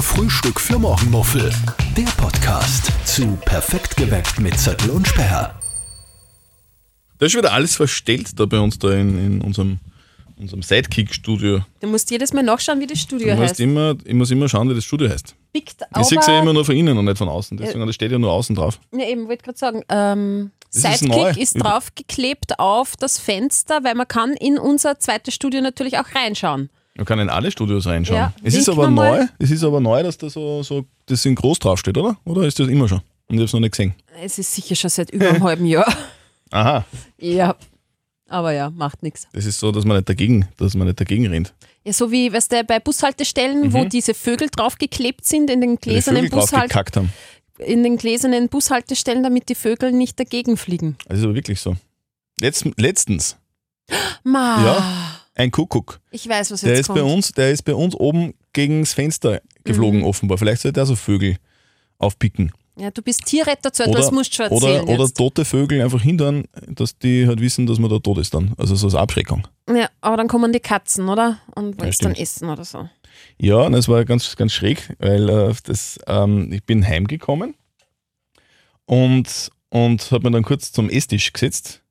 Frühstück für Morgenmuffel. Der Podcast zu Perfekt geweckt mit Zettel und Sperr. Da ist wieder alles verstellt da bei uns da in, in unserem, unserem Sidekick-Studio. Du musst jedes Mal nachschauen, wie das Studio Du musst heißt. immer, ich muss immer schauen, wie das Studio heißt. Biegt Ich sehe es ja immer nur von innen und nicht von außen. Deswegen das steht ja nur außen drauf. Ja, eben, wollte gerade sagen, ähm, Das ist Sidekick neu. ist, draufgeklebt auf das Fenster, weil man kann in unser zweites Studio natürlich auch reinschauen. Man kann in alle Studios reinschauen. Ja, es ist aber neu, es ist aber neu, dass da so, so das in groß draufsteht, oder? Oder ist das immer schon? Und ich habe es noch nicht gesehen. Es ist sicher schon seit über einem halben Jahr. Aha, Ja, aber ja, macht nichts. das ist so, dass man nicht dagegen, dass man nicht dagegen rennt. Ja, so wie, weißt du, bei Bushaltestellen, wo diese Vögel draufgeklebt sind in den Mhm. gläsernen, Vögel Bushalt draufgekackt haben. in den gläsernen Bushaltestellen, damit die Vögel nicht dagegen fliegen. Das ist aber wirklich so. Letzt, letztens, Ma, Ja. Ein Kuckuck. ich weiß, was Der jetzt ist, kommt. bei uns, der ist bei uns oben gegen das Fenster geflogen, Mhm. offenbar. Vielleicht sollte er so Vögel aufpicken. Ja, du bist Tierretter, zu etwas Oder, musst du schon oder, erzählen oder jetzt. tote Vögel einfach hindern, dass die halt wissen, dass man da tot ist dann. Also so als Abschreckung. Ja, aber dann kommen die Katzen, oder? Und wollen es dann essen oder so. Ja, und das war ganz, ganz schräg, weil äh, das, ähm, ich bin heimgekommen und, und habe mir dann kurz zum Esstisch gesetzt.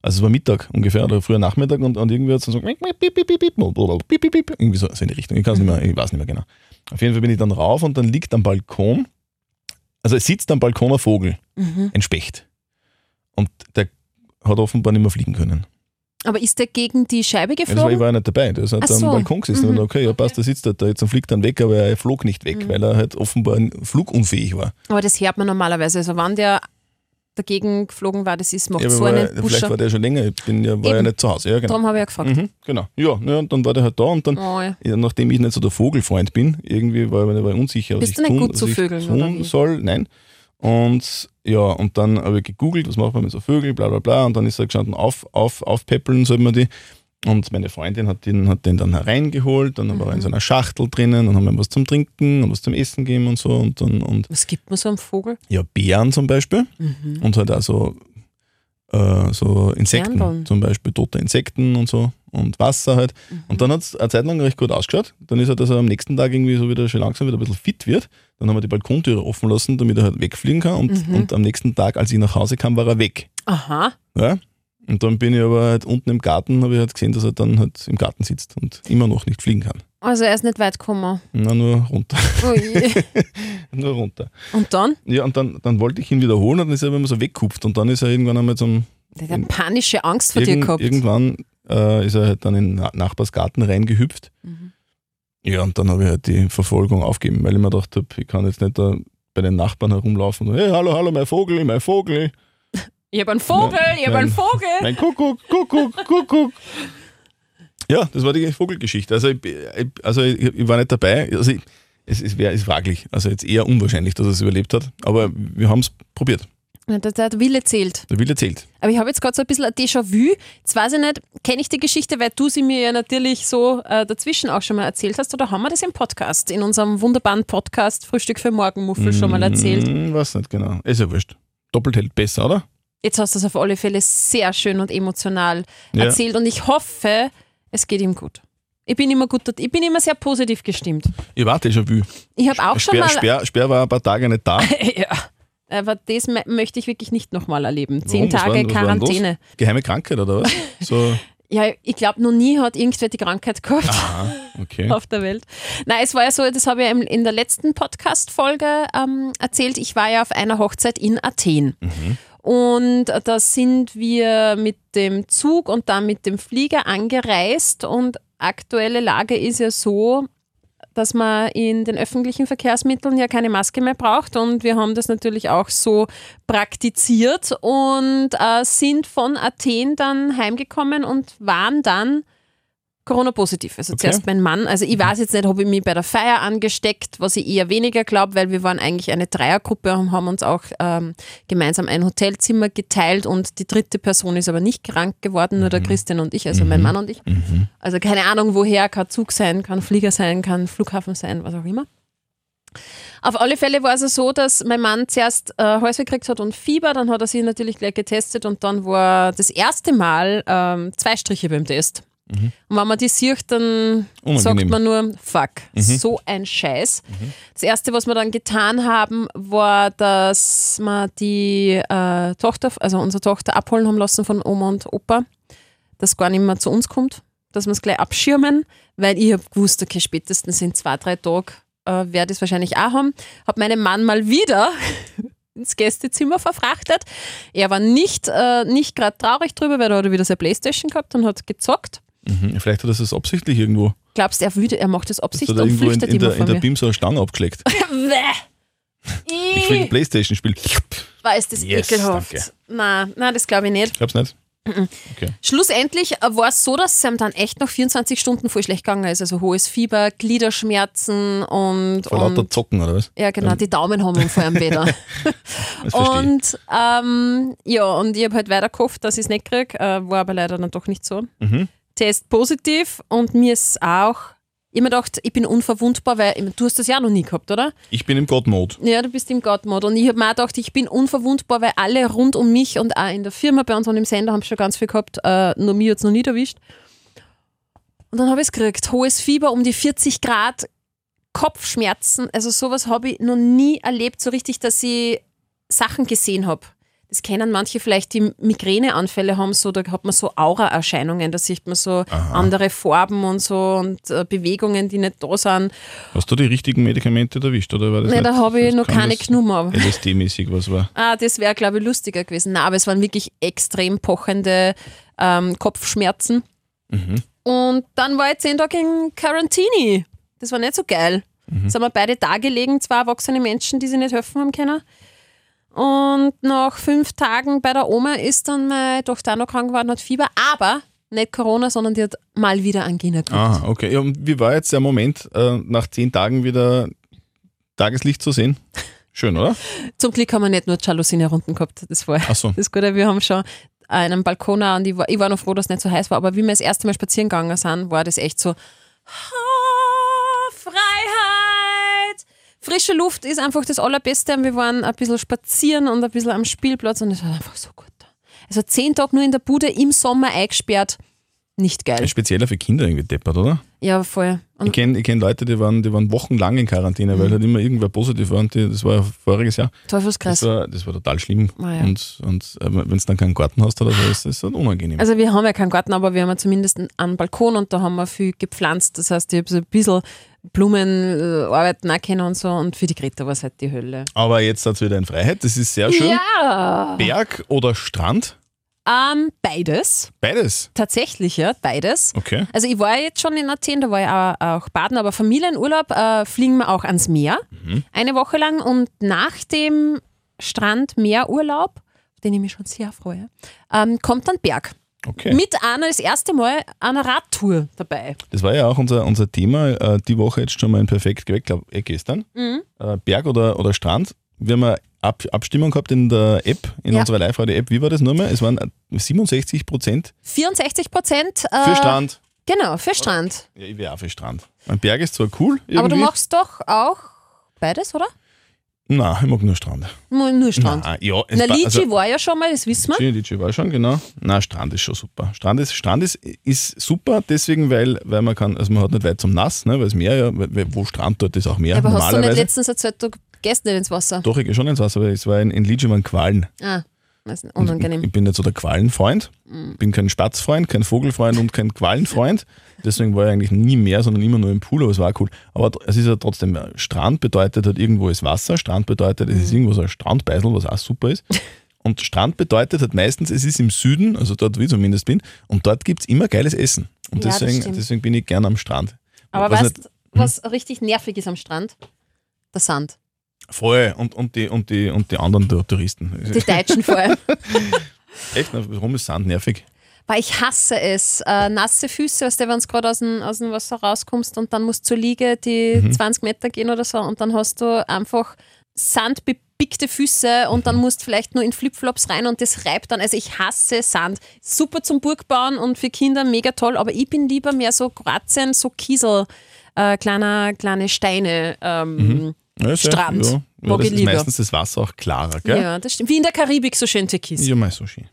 Also es war Mittag ungefähr oder früher Nachmittag und, und irgendwie hat es so irgendwie so, so in die Richtung. Ich, kann's nicht mehr, ich weiß nicht mehr genau. Auf jeden Fall bin ich dann rauf und dann liegt am Balkon, also es sitzt am Balkon ein Vogel, mhm. ein Specht. Und der hat offenbar nicht mehr fliegen können. Aber ist der gegen die Scheibe geflogen? Ja, war, ich war ja nicht dabei. Der ist halt Ach am. Balkon gesessen mhm. und okay, ja passt, da sitzt er da. Jetzt fliegt dann weg, aber er flog nicht weg, mhm. weil er halt offenbar flugunfähig war. Aber das hört man normalerweise. Also wann der dagegen geflogen war, das ist, macht Ja, so einen er- vielleicht war der schon länger, ich bin ja, war ja Eben. nicht zu Hause. Ja, genau. Darum habe ich ja gefragt. Mhm, genau. Ja, ja, und dann war der halt da und dann, Oh, ja. ja, nachdem ich nicht so der Vogelfreund bin, irgendwie war, war ich unsicher, was Bist ich du nicht tun, gut zu was ich Vögeln, tun soll. Nein. Und ja, und dann habe ich gegoogelt, was macht man mit so Vögeln, bla bla bla. Und dann ist er gestanden, auf, auf, aufpäppeln soll man die. Und meine Freundin hat den, hat den dann hereingeholt, dann war er in Mhm. so einer Schachtel drinnen, dann haben wir ihm was zum Trinken und was zum Essen gegeben und so. Und dann, und Was gibt man so einem Vogel? ja, Beeren zum Beispiel Mhm. und halt auch so, äh, so Insekten, Kernballen. zum Beispiel tote Insekten und so und Wasser halt. Mhm. Und dann hat es eine Zeit lang recht gut ausgeschaut. Dann ist er, dass er am nächsten Tag irgendwie so wieder schon langsam wieder ein bisschen fit wird. Dann haben wir die Balkontüre offen lassen, damit er halt wegfliegen kann. Und, Mhm. und am nächsten Tag, als ich nach Hause kam, war er weg. Aha. Ja? Und dann bin ich aber halt unten im Garten, habe ich halt gesehen, dass er dann halt im Garten sitzt und immer noch nicht fliegen kann. Also er ist nicht weit gekommen. Na, nur runter. Oh je. nur runter. Und dann? Ja, und dann, dann wollte ich ihn wiederholen und dann ist er immer so weggekupft. Und dann ist er irgendwann einmal zum, Der hat panische Angst vor dir Irgend, gehabt. Irgendwann äh, ist er halt dann in den Na- Nachbarsgarten reingehüpft. Mhm. Ja, und dann habe ich halt die Verfolgung aufgegeben, weil ich mir gedacht habe, ich kann jetzt nicht da bei den Nachbarn herumlaufen und hey, hallo, hallo, mein Vogel, mein Vogel, Ich habe einen Vogel, ich habe einen. Vogel. mein Kuckuck, Kuckuck, Kuckuck. Ja, das war die Vogelgeschichte. Also ich, also ich, ich war nicht dabei. Also ich, es, es wäre ist fraglich. Also jetzt eher unwahrscheinlich, dass er es überlebt hat. Aber wir haben es probiert. Ja, Der, der Wille zählt. Der Wille zählt. Aber ich habe jetzt gerade so ein bisschen ein Déjà-vu. Jetzt weiß ich nicht, kenne ich die Geschichte, weil du sie mir ja natürlich so äh, dazwischen auch schon mal erzählt hast, oder haben wir das im Podcast, in unserem wunderbaren Podcast Frühstück für Morgenmuffel schon mal erzählt? Hm, weiß nicht genau. Ist ja wurscht. Doppelt hält besser, oder? Jetzt hast du es auf alle Fälle sehr schön und emotional Ja. erzählt und ich hoffe, es geht ihm gut. Ich bin immer gut, ich bin immer sehr positiv gestimmt. Ich war Déjà-vu. Ich habe auch schon Sperr, mal. Sperr, Sperr war ein paar Tage nicht da. ja. Aber das möchte ich wirklich nicht nochmal erleben. Zehn Warum? Tage? Quarantäne. Geheime Krankheit oder was? So, Ja, ich glaube, noch nie hat irgendwer die Krankheit gehabt. aha, okay. auf der Welt. Nein, es war ja so, das habe ich in der letzten Podcast-Folge ähm, erzählt. Ich war ja auf einer Hochzeit in Athen. Und da sind wir mit dem Zug und dann mit dem Flieger angereist. Und aktuelle Lage ist ja so, dass man in den öffentlichen Verkehrsmitteln ja keine Maske mehr braucht. Und wir haben das natürlich auch so praktiziert und äh, sind von Athen dann heimgekommen und waren dann Corona-positiv. Also Okay. zuerst mein Mann. Also ich weiß jetzt nicht, ob ich mich bei der Feier angesteckt, was ich eher weniger glaube, weil wir waren eigentlich eine Dreiergruppe und haben uns auch ähm, gemeinsam ein Hotelzimmer geteilt und die dritte Person ist aber nicht krank geworden, nur der Christian und ich, also mein Mann und ich. Also keine Ahnung woher, kann Zug sein, kann Flieger sein, kann Flughafen sein, was auch immer. Auf alle Fälle war es ja so, dass mein Mann zuerst äh, Halsweh gekriegt hat und Fieber, dann hat er sich natürlich gleich getestet und dann war das erste Mal ähm, zwei Striche beim Test. Und wenn man die sieht, dann Unangenehm. sagt man nur, fuck, so ein Scheiß. Das Erste, was wir dann getan haben, war, dass wir die äh, Tochter, also unsere Tochter abholen haben lassen von Oma und Opa, dass gar nicht mehr zu uns kommt, dass wir es gleich abschirmen, weil ich habe gewusst, okay, spätestens in zwei, drei Tagen äh, werde ich es wahrscheinlich auch haben. Habe meinen Mann mal wieder ins Gästezimmer verfrachtet. Er war nicht, äh, nicht gerade traurig drüber, weil er hat wieder seine Playstation gehabt und hat gezockt. Mhm. Vielleicht hat er es absichtlich irgendwo. Glaubst du, er, er macht das Hat Absicht da und irgendwo in, flüchtet in, immer der, in von der mir? BIM so eine Stange abgelegt. Ich will ein Playstation spielen. War ist das Yes, ekelhaft. danke. Nein, nein, das glaube ich nicht. Glaub's nicht? Okay. Schlussendlich war es so, dass es ihm dann echt nach 24 Stunden voll schlecht gegangen ist. Also hohes Fieber, Gliederschmerzen und, Vor lauter und Zocken, oder was? ja genau, die Daumen haben ihm vor allem wieder. Das verstehe ich. und ähm, ja, und ich habe halt weiter gehofft, dass ich es nicht kriege, äh, war aber leider dann doch nicht so. Mhm. Test positiv und mir ist auch, mir gedacht, ich bin unverwundbar, weil du hast das ja noch nie gehabt, oder? Ich bin im God-Mode. Ja, du bist im God-Mode. Und ich habe mir auch gedacht, ich bin unverwundbar, weil alle rund um mich und auch in der Firma bei uns und im Sender haben schon ganz viel gehabt. Äh, nur mir hat es noch nie erwischt. Und dann habe ich es gekriegt. Hohes Fieber um die 40 Grad, Kopfschmerzen. Also sowas habe ich noch nie erlebt, so richtig, dass ich Sachen gesehen habe. Das kennen manche vielleicht, die Migräneanfälle haben, so, da hat man so Aura-Erscheinungen, da sieht man so andere Farben und so und äh, Bewegungen, die nicht da sind. Hast du die richtigen Medikamente erwischt? Oder war das Nein, nicht? da habe ich noch keine genommen. LSD-mäßig was war. Ah, das wäre, glaube ich, lustiger gewesen. Na, aber es waren wirklich extrem pochende ähm, Kopfschmerzen. Mhm. Und dann war ich zehn Tage in Quarantini. Das war nicht so geil. Mhm. Sind wir beide da gelegen, zwei erwachsene Menschen, die sich nicht helfen haben können. Und nach fünf Tagen bei der Oma ist dann meine Tochter noch krank geworden, hat Fieber, aber nicht Corona, sondern die hat mal wieder Angina gekriegt. Ah, okay. Ja, und wie war jetzt der Moment, äh, nach zehn Tagen wieder Tageslicht zu sehen? Schön, oder? Zum Glück haben wir nicht nur Jalousien herunten gehabt. Das war Ach so. Das Gute, wir haben schon einen Balkon und ich war, ich war noch froh, dass es nicht so heiß war, aber wie wir das erste Mal spazieren gegangen sind, war das echt so Frische Luft ist einfach das Allerbeste und wir waren ein bisschen spazieren und ein bisschen am Spielplatz und es war einfach so gut. Also zehn Tage nur in der Bude im Sommer eingesperrt, nicht geil. Spezieller für Kinder irgendwie deppert, oder? Ja, voll. Ich Und kenne ich kenn Leute, die waren, die waren wochenlang in Quarantäne, Mhm. weil halt immer irgendwer positiv war und die, das war ja voriges Jahr. Teufelskreis. Das war, das war total schlimm. Ah, ja. Und, und äh, wenn du dann keinen Garten hast oder so, ist das halt unangenehm. Also wir haben ja keinen Garten, aber wir haben ja zumindest einen Balkon und da haben wir viel gepflanzt. Das heißt, ich habe so ein bisschen Blumen äh, arbeiten auch können und so und für die Greta war es halt die Hölle. Aber jetzt hat es wieder in Freiheit, das ist sehr schön. Ja! Berg oder Strand? Ähm, beides. Beides. Tatsächlich, ja, beides. Okay. Also ich war jetzt schon in Athen, da war ich auch, auch baden, aber Familienurlaub äh, fliegen wir auch ans Meer. Eine Woche lang und nach dem Strand-Meerurlaub, auf den ich mich schon sehr freue, ähm, kommt dann Berg. Okay. Mit einer, das erste Mal einer Radtour dabei. Das war ja auch unser, unser Thema äh, die Woche jetzt schon mal ein perfekt geweckt, glaube eh gestern. Mhm. Äh, Berg oder, oder Strand. Wir haben eine Ab Abstimmung gehabt in der App, in Ja. unserer Live-Radio-App. Wie war das nochmal? Es waren äh, 67 Prozent 64 Prozent. Äh, für Strand. Genau, für Strand. Ja, ich wäre auch für Strand. Ein Berg ist zwar cool, irgendwie. Aber du machst doch auch beides, oder? Nein, ich mag nur Strand. Nur, nur Strand. Nein, ja, Na, Lici also, war ja schon mal, das wissen wir. Lici, Lici war schon, genau. Nein, Strand ist schon super. Strand ist, Strand ist, ist super, deswegen, weil, weil man kann, also man hat nicht weit zum Nass, ne, weil es Meer ja, wo Strand dort ist auch Meer. Aber hast du nicht letztens erzählt, du gehst nicht ins Wasser? Doch, ich gehe schon ins Wasser, weil es war in, in Liege waren Qualen. Ah, das ist Ich unangenehm. bin nicht so der Qualenfreund, bin kein Spatzfreund, kein Vogelfreund und kein Qualenfreund. Deswegen war ich eigentlich nie mehr, sondern immer nur im Pool, aber es war cool. Aber es ist ja trotzdem, äh, Strand bedeutet halt irgendwo ist Wasser, Strand bedeutet, es ist irgendwo so ein Strandbeißel, was auch super ist. Und Strand bedeutet halt meistens, es ist im Süden, also dort, wie ich zumindest bin, und dort gibt es immer geiles Essen. Und Ja, deswegen, deswegen bin ich gern am Strand. Aber Was weißt du, was richtig nervig ist am Strand? Der Sand. Voll, und, und, die, und, die, und die anderen Touristen. Die Deutschen vor allem. Echt, warum ist Sand nervig? Weil ich hasse es. Äh, nasse Füße, weißt du, wenn du gerade aus dem, aus dem Wasser rauskommst und dann musst du zur Liege die 20 Meter gehen oder so und dann hast du einfach sandbepickte Füße und dann musst du vielleicht nur in Flipflops rein und das reibt dann. Also ich hasse Sand. Super zum Burgbauen und für Kinder mega toll, aber ich bin lieber mehr so Kroatien, so Kiesel, äh, kleiner, kleine Steine. Ähm, Ja, Strand. Ja, ja, das ist meistens das Wasser auch klarer, gell? ja. das stimmt. Wie in der Karibik, so schön türkis. Ja, mal so schön.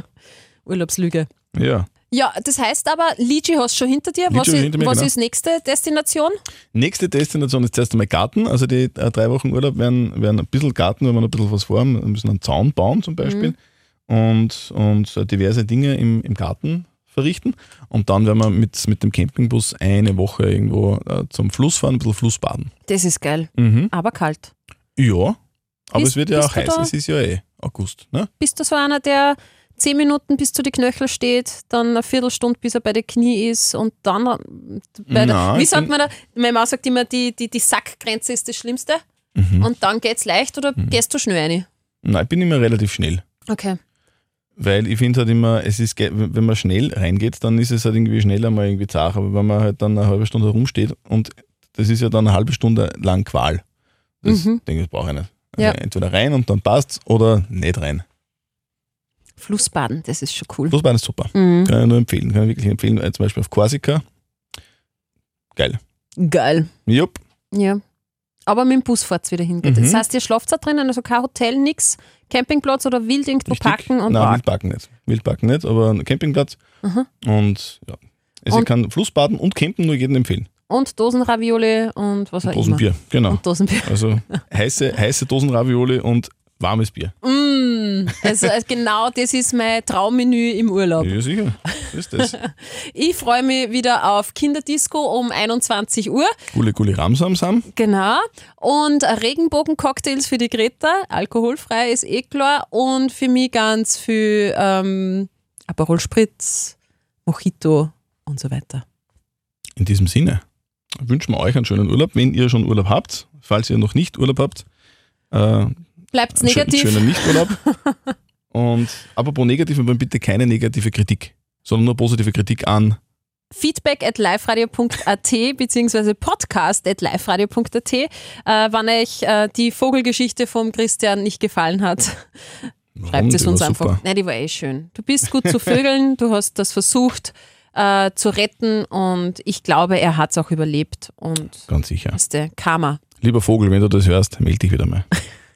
Urlaubslüge. Ja. Ja, das heißt aber, Lichi hast du schon hinter dir. Was ist, hinter mir, was genau. ist nächste Destination? Nächste Destination ist zuerst einmal Garten. Also die äh, drei Wochen Urlaub werden, werden ein bisschen Garten, wenn wir ein bisschen was vor. Wir müssen einen Zaun bauen zum Beispiel und, und äh, diverse Dinge im, im Garten verrichten. Und dann werden wir mit, mit dem Campingbus eine Woche irgendwo äh, zum Fluss fahren, ein bisschen Flussbaden. Das ist geil, Mhm. aber kalt. Ja, aber Bist- es wird ja auch heiß. da? Es ist ja eh August. Ne? Bist du so einer, der zehn Minuten bis zu die Knöchel steht, dann eine Viertelstunde, bis er bei den Knie ist und dann äh, bei der, Nein, wie sagt man da? Meine Mama sagt immer, die, die, die Sackgrenze ist das Schlimmste Mhm. und dann geht's leicht oder gehst du schnell rein? Nein, ich bin immer relativ schnell. Okay. Weil ich finde halt immer, es ist, wenn man schnell reingeht, dann ist es halt irgendwie schneller mal irgendwie zart. Aber wenn man halt dann eine halbe Stunde herumsteht und das ist ja dann eine halbe Stunde lang Qual. Das Mhm. denke ich, das brauche ich nicht. Also Ja. Entweder rein und dann passt's oder nicht rein. Flussbaden, das ist schon cool. Flussbahn ist super. Mhm. Kann ich nur empfehlen. Kann ich wirklich empfehlen. Äh, Zum Beispiel auf Korsika. Geil. Geil. Jupp. Ja. Aber mit dem Bus fahrt wieder hingeht. Mhm. Das heißt, ihr schlaft da drinnen, also kein Hotel, nix, Campingplatz oder wild irgendwo Richtig. parken und Nein, warten. Wildparken nicht. Wildparken nicht, aber ein Campingplatz. Mhm. Und ja. Also Und- ich kann Flussbaden und Campen nur jedem empfehlen. Und Dosenravioli und was auch immer. Dosenbier, genau. Und Dosenbier. Also heiße, heiße Dosenravioli und warmes Bier. Mm, also äh, genau das ist mein Traummenü im Urlaub. Ja, sicher. Ist das. Ich freue mich wieder auf Kinderdisco um 21 Uhr. Gule Gule Ramsamsam. Genau. Und Regenbogen-Cocktails für die Greta. Alkoholfrei ist eh klar. Und für mich ganz viel ähm, Aperol Spritz, Mojito und so weiter. In diesem Sinne wünschen wir euch einen schönen Urlaub. Wenn ihr schon Urlaub habt, falls ihr noch nicht Urlaub habt, äh, Bleibt's negativ. schönen Nichturlaub. Und apropos negativ, aber bitte keine negative Kritik, sondern nur positive Kritik an. Feedback at liveradio.at beziehungsweise podcast at liveradio.at. Äh, wenn euch äh, die Vogelgeschichte vom Christian nicht gefallen hat, schreibt es uns einfach. super. Nein, die war eh schön. Du bist gut zu Vögeln, du hast das versucht äh, zu retten und ich glaube, er hat es auch überlebt. Und Ganz sicher. ist der Karma. Lieber Vogel, wenn du das hörst, melde dich wieder mal.